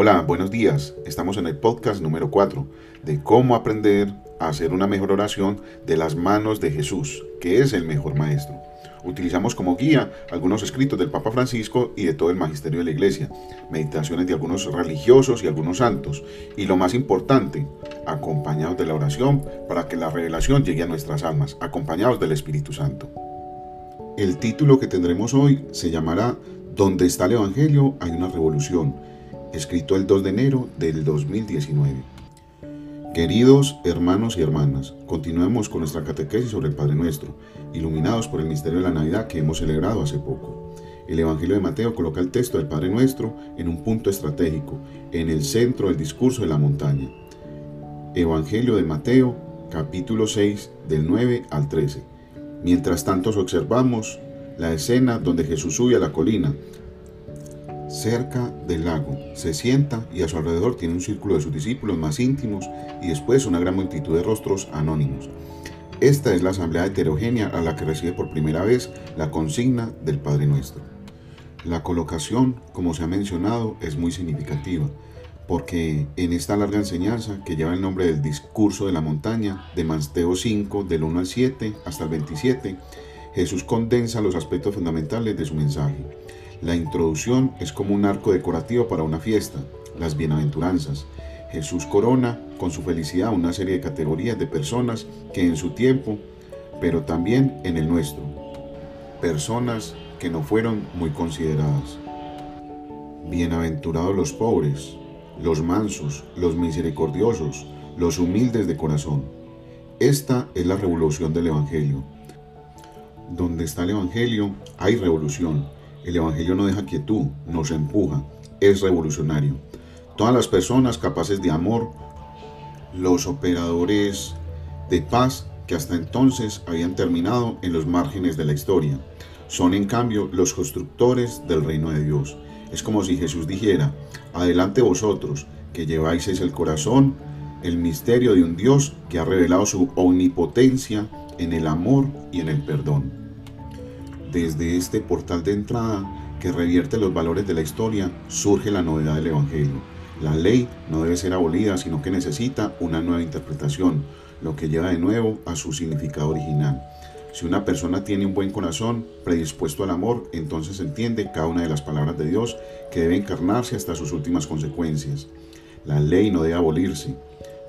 Hola, buenos días. Estamos en el podcast número 4 de cómo aprender a hacer una mejor oración de las manos de Jesús, que es el mejor maestro. Utilizamos como guía algunos escritos del Papa Francisco y de todo el magisterio de la Iglesia, meditaciones de algunos religiosos y algunos santos, y lo más importante, acompañados de la oración para que la revelación llegue a nuestras almas, acompañados del Espíritu Santo. El título que tendremos hoy se llamará Donde está el Evangelio hay una revolución, escrito el 2 de enero del 2019. Queridos hermanos y hermanas, continuemos con nuestra catequesis sobre el Padre Nuestro, iluminados por el misterio de la Navidad que hemos celebrado hace poco. El Evangelio de Mateo coloca el texto del Padre Nuestro en un punto estratégico, en el centro del discurso de la montaña. Evangelio de Mateo, capítulo 6, del 9 al 13. Mientras tanto observamos la escena donde Jesús sube a la colina, cerca del lago. Se sienta y a su alrededor tiene un círculo de sus discípulos más íntimos y después una gran multitud de rostros anónimos. Esta es la asamblea heterogénea a la que recibe por primera vez la consigna del Padre Nuestro. La colocación, como se ha mencionado, es muy significativa, porque en esta larga enseñanza que lleva el nombre del discurso de la montaña, de Mateo 5, del 1 al 7 hasta el 27, Jesús condensa los aspectos fundamentales de su mensaje la introducción es como un arco decorativo para una fiesta, las bienaventuranzas. Jesús corona con su felicidad una serie de categorías de personas que en su tiempo, pero también en el nuestro, personas que no fueron muy consideradas. Bienaventurados los pobres, los mansos, los misericordiosos, los humildes de corazón. Esta es la revolución del Evangelio. Donde está el Evangelio hay revolución el Evangelio no deja quietud, nos empuja, es revolucionario. Todas las personas capaces de amor, los operadores de paz que hasta entonces habían terminado en los márgenes de la historia, son en cambio los constructores del reino de Dios. Es como si Jesús dijera, adelante vosotros, que lleváis el corazón, el misterio de un Dios que ha revelado su omnipotencia en el amor y en el perdón desde este portal de entrada que revierte los valores de la historia, surge la novedad del Evangelio. La ley no debe ser abolida, sino que necesita una nueva interpretación, lo que lleva de nuevo a su significado original. Si una persona tiene un buen corazón, predispuesto al amor, entonces entiende cada una de las palabras de Dios que debe encarnarse hasta sus últimas consecuencias. La ley no debe abolirse,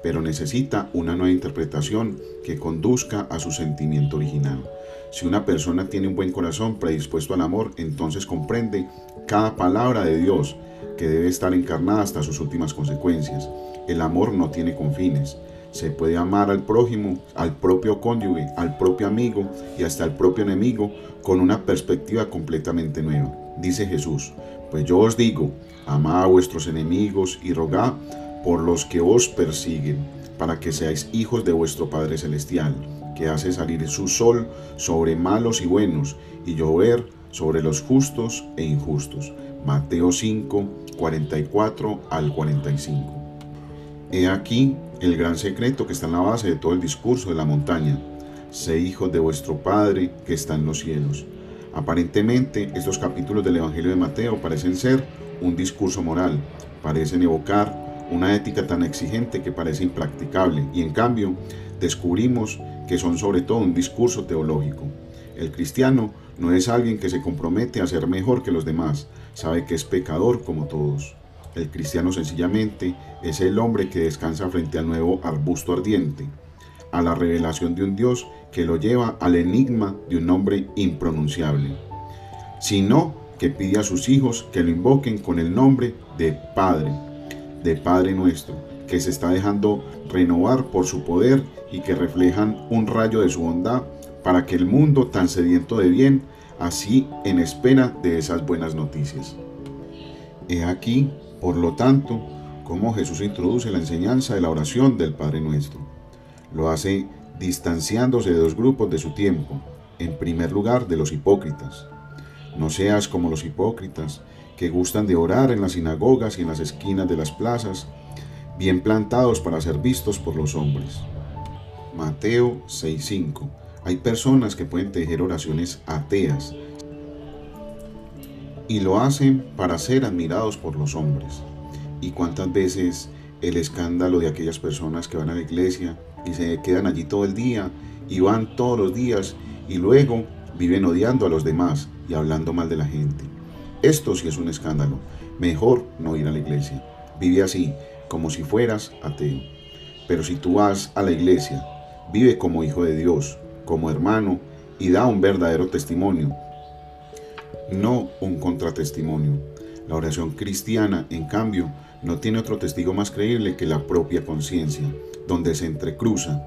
pero necesita una nueva interpretación que conduzca a su sentimiento original. Si una persona tiene un buen corazón predispuesto al amor, entonces comprende cada palabra de Dios que debe estar encarnada hasta sus últimas consecuencias. El amor no tiene confines. Se puede amar al prójimo, al propio cónyuge, al propio amigo y hasta al propio enemigo con una perspectiva completamente nueva. Dice Jesús, pues yo os digo, amad a vuestros enemigos y rogad por los que os persiguen, para que seáis hijos de vuestro Padre Celestial que hace salir su sol sobre malos y buenos y llover sobre los justos e injustos. Mateo 5, 44 al 45. He aquí el gran secreto que está en la base de todo el discurso de la montaña. Sé hijos de vuestro Padre que está en los cielos. Aparentemente, estos capítulos del Evangelio de Mateo parecen ser un discurso moral, parecen evocar una ética tan exigente que parece impracticable, y en cambio descubrimos que son sobre todo un discurso teológico. El cristiano no es alguien que se compromete a ser mejor que los demás, sabe que es pecador como todos. El cristiano sencillamente es el hombre que descansa frente al nuevo arbusto ardiente, a la revelación de un Dios que lo lleva al enigma de un nombre impronunciable, sino que pide a sus hijos que lo invoquen con el nombre de Padre, de Padre nuestro, que se está dejando renovar por su poder y que reflejan un rayo de su bondad para que el mundo tan sediento de bien, así en espera de esas buenas noticias. He aquí, por lo tanto, cómo Jesús introduce la enseñanza de la oración del Padre Nuestro. Lo hace distanciándose de dos grupos de su tiempo, en primer lugar de los hipócritas. No seas como los hipócritas, que gustan de orar en las sinagogas y en las esquinas de las plazas, bien plantados para ser vistos por los hombres. Mateo 6:5. Hay personas que pueden tejer oraciones ateas y lo hacen para ser admirados por los hombres. Y cuántas veces el escándalo de aquellas personas que van a la iglesia y se quedan allí todo el día y van todos los días y luego viven odiando a los demás y hablando mal de la gente. Esto sí es un escándalo. Mejor no ir a la iglesia. Vive así, como si fueras ateo. Pero si tú vas a la iglesia, vive como hijo de Dios, como hermano y da un verdadero testimonio, no un contratestimonio. La oración cristiana, en cambio, no tiene otro testigo más creíble que la propia conciencia, donde se entrecruza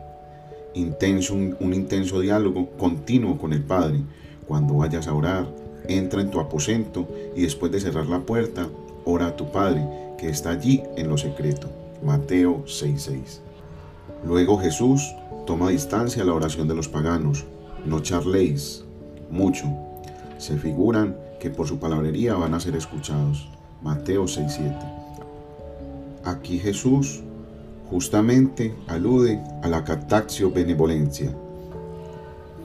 intenso, un, un, intenso diálogo continuo con el Padre. Cuando vayas a orar, entra en tu aposento y después de cerrar la puerta, ora a tu Padre, que está allí en lo secreto. Mateo 6:6. Luego Jesús toma distancia a la oración de los paganos. No charléis mucho. Se figuran que por su palabrería van a ser escuchados. Mateo 6:7. Aquí Jesús justamente alude a la cataxio benevolencia,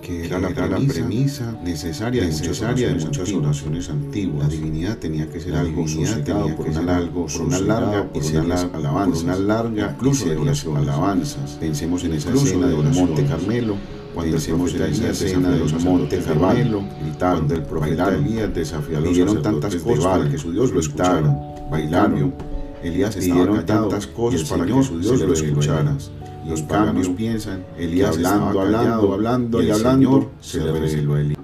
que era, la, premisa, necesaria, necesaria de muchas oraciones antiguas. La divinidad tenía que ser algo tenía por, una, algo, por una larga y serias alabanzas, una larga incluso de alabanzas. Pensemos en esa escena del Monte Carmelo, cuando en esa escena de los Monte Carmelo, cuando el profeta Elías desafió a los tantas cosas para que su Dios lo escuchara, bailaron, Elías pidieron tantas cosas para que su Dios lo escuchara. Los paganos piensan, Elías hablando, hablando, hablando y, hablando, se le reveló a Elías.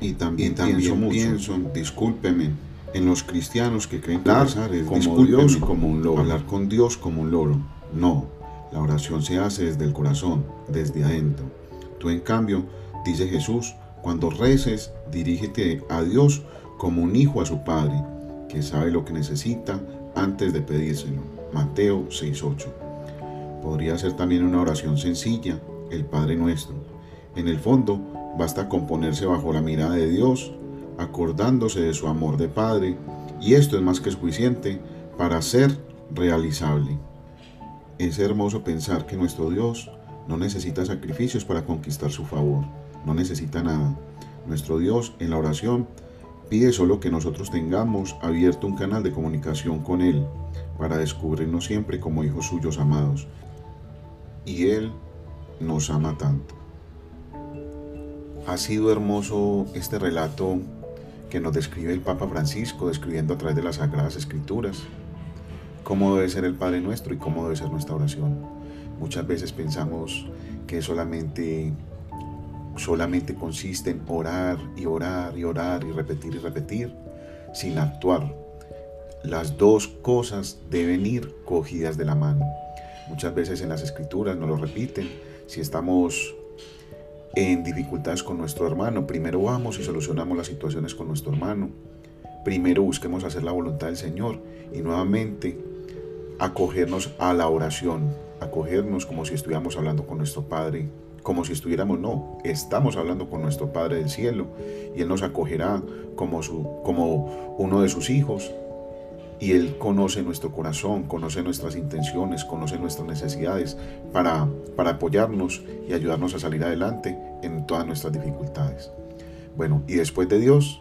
Y también, también pienso, discúlpeme, en los cristianos que creen que rezar es como Dios como un loro, hablar con Dios como un loro. No, la oración se hace desde el corazón, desde adentro. Tú en cambio, dice Jesús, cuando reces, dirígete a Dios como un hijo a su Padre, que sabe lo que necesita antes de pedírselo. Mateo 6.8. Podría ser también una oración sencilla, el Padre Nuestro. En el fondo, basta con ponerse bajo la mirada de Dios, acordándose de su amor de Padre, y esto es más que suficiente para ser realizable. Es hermoso pensar que nuestro Dios no necesita sacrificios para conquistar su favor, no necesita nada. Nuestro Dios en la oración pide solo que nosotros tengamos abierto un canal de comunicación con Él para descubrirnos siempre como hijos suyos amados y Él nos ama tanto. Ha sido hermoso este relato que nos describe el Papa Francisco, describiendo a través de las Sagradas Escrituras cómo debe ser el Padre nuestro y cómo debe ser nuestra oración. Muchas veces pensamos que solamente, solamente consiste en orar y orar y orar y repetir y repetir sin actuar. Las dos cosas deben ir cogidas de la mano. Muchas veces en las escrituras nos lo repiten. Si estamos en dificultades con nuestro hermano, primero vamos y solucionamos las situaciones con nuestro hermano. Primero busquemos hacer la voluntad del Señor y nuevamente acogernos a la oración, acogernos como si estuviéramos hablando con nuestro Padre, como si estuviéramos, no, estamos hablando con nuestro Padre del cielo y Él nos acogerá como, su, como uno de sus hijos y Él conoce nuestro corazón, conoce nuestras intenciones, conoce nuestras necesidades para, para apoyarnos y ayudarnos a salir adelante en todas nuestras dificultades. Bueno, y después de Dios,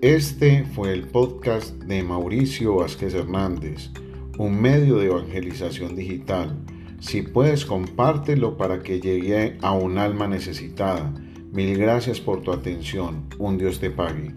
Este fue el podcast de Mauricio Vázquez Hernández un medio de evangelización digital. Si puedes, compártelo para que llegue a un alma necesitada. Mil gracias por tu atención. Un Dios te pague.